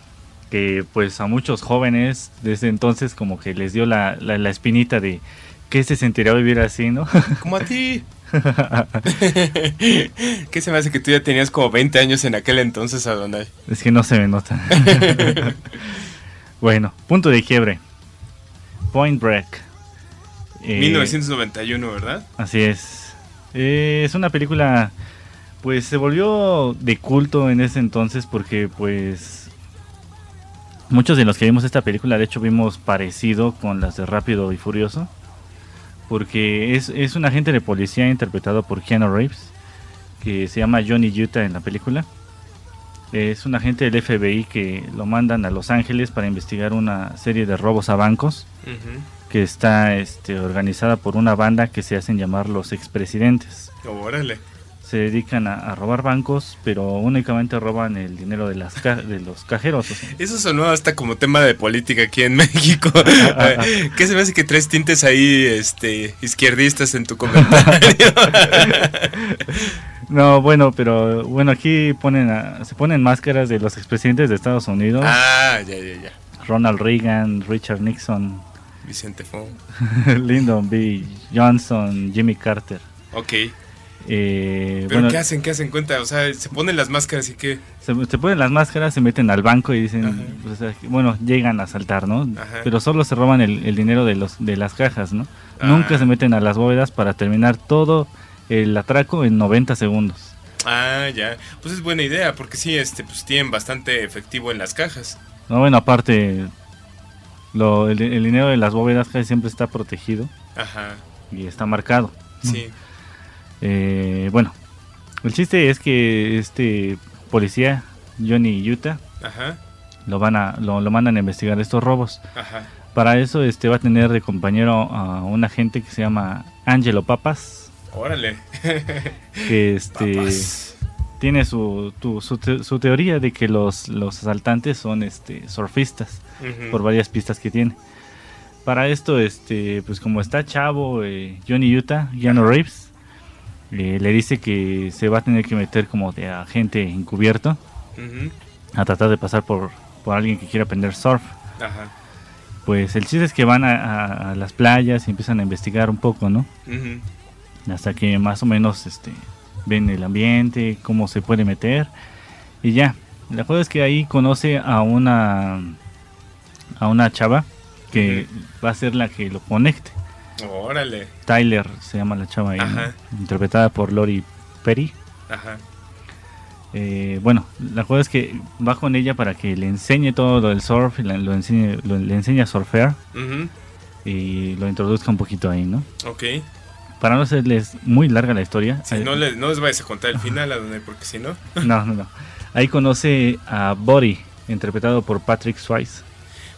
que pues a muchos jóvenes desde entonces como que les dio la, la, la espinita de qué se sentiría vivir así, ¿no? Como a ti. ¿Qué se me hace que tú ya tenías como 20 años en aquel entonces, Adonai? Es que no se me nota. bueno, punto de quiebre. Point Break. Eh, 1991, ¿verdad? Así es. Eh, es una película, pues se volvió de culto en ese entonces porque pues muchos de los que vimos esta película de hecho vimos parecido con las de Rápido y Furioso. Porque es, es un agente de policía interpretado por Keanu Reeves, que se llama Johnny Utah en la película. Es un agente del FBI que lo mandan a Los Ángeles para investigar una serie de robos a bancos que está este, organizada por una banda que se hacen llamar los expresidentes. Órale. Se dedican a, a robar bancos, pero únicamente roban el dinero de, las ca- de los cajeros. o sea. Eso sonó hasta como tema de política aquí en México. ¿Qué se me hace que tres tintes ahí este, izquierdistas en tu comentario? No, bueno, pero bueno, aquí ponen a- se ponen máscaras de los expresidentes de Estados Unidos. ah, ya, ya, ya. Ronald Reagan, Richard Nixon, Vicente Fox. Lyndon B. Johnson, Jimmy Carter. Ok. Eh, ¿Pero bueno, qué hacen? ¿Qué hacen cuenta? O sea, se ponen las máscaras y qué. se, se ponen las máscaras, se meten al banco y dicen, que, bueno, llegan a saltar, ¿no? Ajá. Pero solo se roban el, el dinero de los de las cajas, ¿no? Ah. Nunca se meten a las bóvedas para terminar todo el atraco en 90 segundos. Ah, ya. Pues es buena idea, porque sí, este, pues tienen bastante efectivo en las cajas. No, bueno, aparte, lo, el, el dinero de las bóvedas casi siempre está protegido Ajá. y está marcado. Sí. Eh, bueno, el chiste es que este policía, Johnny Utah, Ajá. lo van a, lo, lo mandan a investigar estos robos. Ajá. Para eso este va a tener de compañero a un agente que se llama Angelo Papas, Órale. que este Papas. tiene su, tu- su, te- su teoría de que los, los asaltantes son este surfistas por varias pistas que tiene. Para esto, este, pues como está chavo, eh, Johnny Utah, Keanu Reeves, eh, le dice que se va a tener que meter como de agente encubierto a tratar de pasar por, por alguien que quiera aprender surf. Ajá. Pues el chiste es que van a, a- a las playas y empiezan a investigar un poco, ¿no? Hasta que más o menos este, ven el ambiente, cómo se puede meter y ya. La cosa es que ahí conoce a una a una chava que va a ser la que lo conecte. Órale. Tyler se llama la chava ahí, interpretada por Lori Perry. Ajá. Eh, bueno, la cosa es que va con ella para que le enseñe todo lo del surf, lo enseñe, lo- le enseñe a surfear y lo introduzca un poquito ahí, ¿no? Ok. Para no hacerles muy larga la historia. Si no, les, no les vayas a contar el final, ¿a dónde? Porque si no. No, no, no. Ahí conoce a Buddy, interpretado por Patrick Swayze.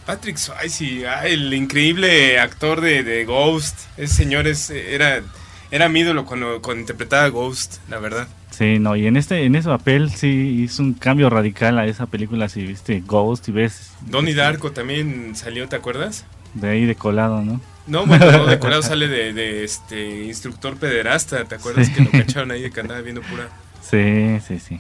Patrick Swayze, ah, el increíble actor de, de Ghost. Ese señor es, era, era mi ídolo cuando, cuando interpretaba Ghost, la verdad. Sí, no, y en este en ese papel sí hizo un cambio radical a esa película, si viste Ghost y ves Donnie Darko también salió, ¿te acuerdas? de ahí de colado, ¿no? No, bueno, no, de colado sale de, de, este instructor pederasta, ¿te acuerdas Sí. que lo cacharon ahí de que andaba viendo pura? Sí, sí, sí.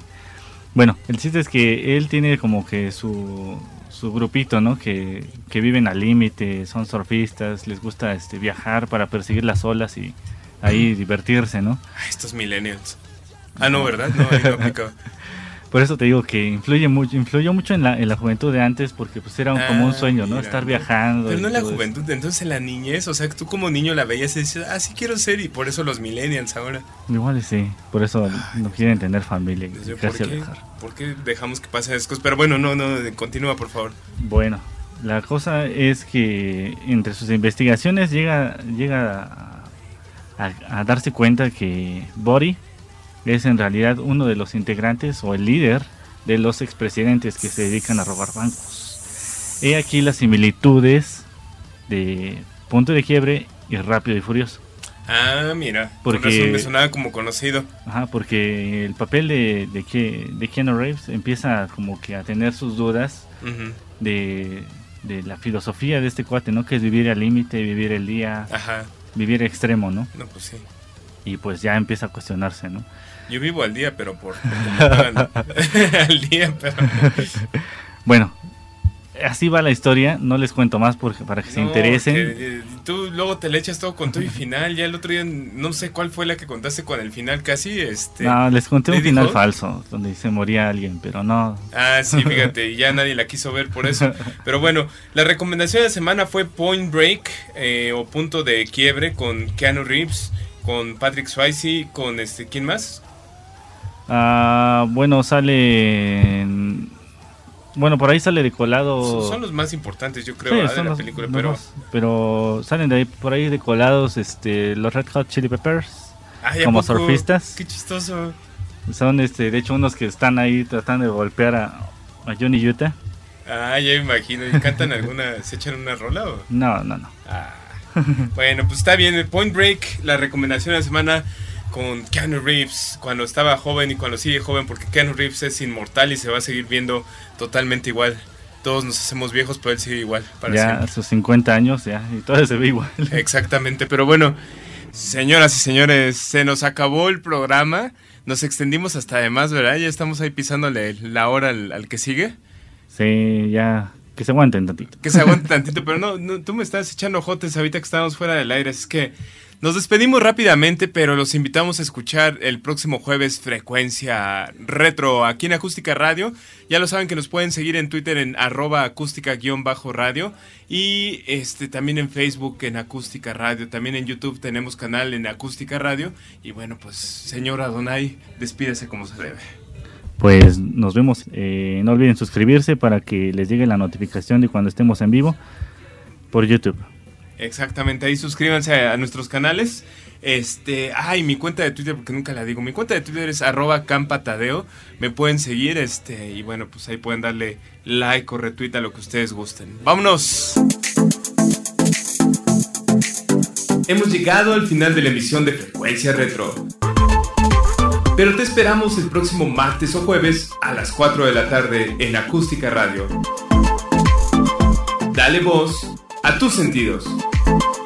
Bueno, el chiste es que él tiene como que su, su grupito, ¿no? Que, que viven al límite, son surfistas, les gusta este viajar para perseguir las olas y ahí divertirse, ¿no? Ay, estos millennials. Ah, no, ¿verdad? No, ahí no aplicaba. Por eso te digo que influye mucho, influyó mucho en la, en la juventud de antes porque pues era un- como un Ah, sueño, ¿no? mira. Estar viajando. Pero no en la todo eso. juventud, entonces en la niñez, o sea, que tú como niño la veías y decías, ah, sí quiero ser, y por eso los millennials ahora. Igual sí, por eso no quieren tener familia y Yo, ¿por, qué, viajar. por qué dejamos que pasen esas cosas? Pero bueno, no, no, continúa, por favor. Bueno, la cosa es que entre sus investigaciones llega, llega a, a- a darse cuenta que Body es en realidad uno de los integrantes o el líder de los expresidentes que se dedican a robar bancos. He aquí las similitudes de Punto de Quiebre y Rápido y Furioso. Ah, mira, Porque- por razón me sonaba como conocido. Ajá, porque el papel de, de, que, de Keanu Reeves empieza como que a tener sus dudas de, de la filosofía de este cuate, ¿no? Que es vivir al límite, vivir el día, Ajá, vivir extremo, ¿no? no, pues sí. Y pues ya empieza a cuestionarse, ¿no? Yo vivo al día, pero por... al día, pero... Bueno, así va la historia, no les cuento más porque, para que se No, interesen. que, eh, tú luego te le echas todo con tu y final. Ya el otro día no sé cuál fue la que contaste con el final casi. Este, No, les conté un final falso, donde se moría alguien, pero no. Ah, sí, fíjate, ya nadie la quiso ver por eso. Pero bueno, la recomendación de la semana fue Point Break eh, o Punto de Quiebre con Keanu Reeves, con Patrick Swayze, con este, ¿quién más? Ah, bueno, sale. en- Bueno, por ahí sale de colado. Son, son los más importantes, yo creo, Sí, ¿verdad, de la los- película. los Pero, más- pero salen de ahí, por ahí de colados este, los Red Hot Chili Peppers. Ay, ¿a como poco? surfistas. Qué chistoso. Son, este, de hecho, unos que están ahí tratando de golpear a, a Johnny Utah. Ah, ya me imagino. ¿Y cantan alguna? ¿Se echan una rola o? No, no, no. Ah. Bueno, pues está bien. el Point Break, la recomendación de la semana con Keanu Reeves, cuando estaba joven y cuando sigue joven, porque Keanu Reeves es inmortal y se va a seguir viendo totalmente igual. Todos nos hacemos viejos, pero él sigue igual. Para ya siempre. a sus 50 años, ya, y todavía se ve igual. Exactamente, pero bueno, señoras y señores, se nos acabó el programa. Nos extendimos hasta además, ¿verdad? Ya estamos ahí pisándole la hora al, al que sigue. Sí, ya. Que se aguanten tantito. Que se aguante tantito, pero no, no, tú me estás echando jotes ahorita que estamos fuera del aire. Es que nos despedimos rápidamente, pero los invitamos a escuchar el próximo jueves Frecuencia Retro aquí en Acústica Radio. Ya lo saben que nos pueden seguir en Twitter en arroba acústica-radio y este también en Facebook en Acústica Radio. También en YouTube tenemos canal en Acústica Radio. Y bueno, pues señora Donay, despídese como se debe. Pues nos vemos. eh, no olviden suscribirse para que les llegue la notificación de cuando estemos en vivo por YouTube. Exactamente, ahí suscríbanse a, nuestros canales. Este, ay, mi cuenta de Twitter, porque nunca la digo. Mi cuenta de Twitter es arroba campatadeo. Me pueden seguir, este, y bueno, pues ahí pueden darle like o retweet a lo que ustedes gusten. ¡Vámonos! Hemos llegado al final de la emisión de Frecuencia Retro. Pero te esperamos el próximo martes o jueves a las 4 de la tarde en Acústica Radio. Dale voz a tus sentidos. Bye.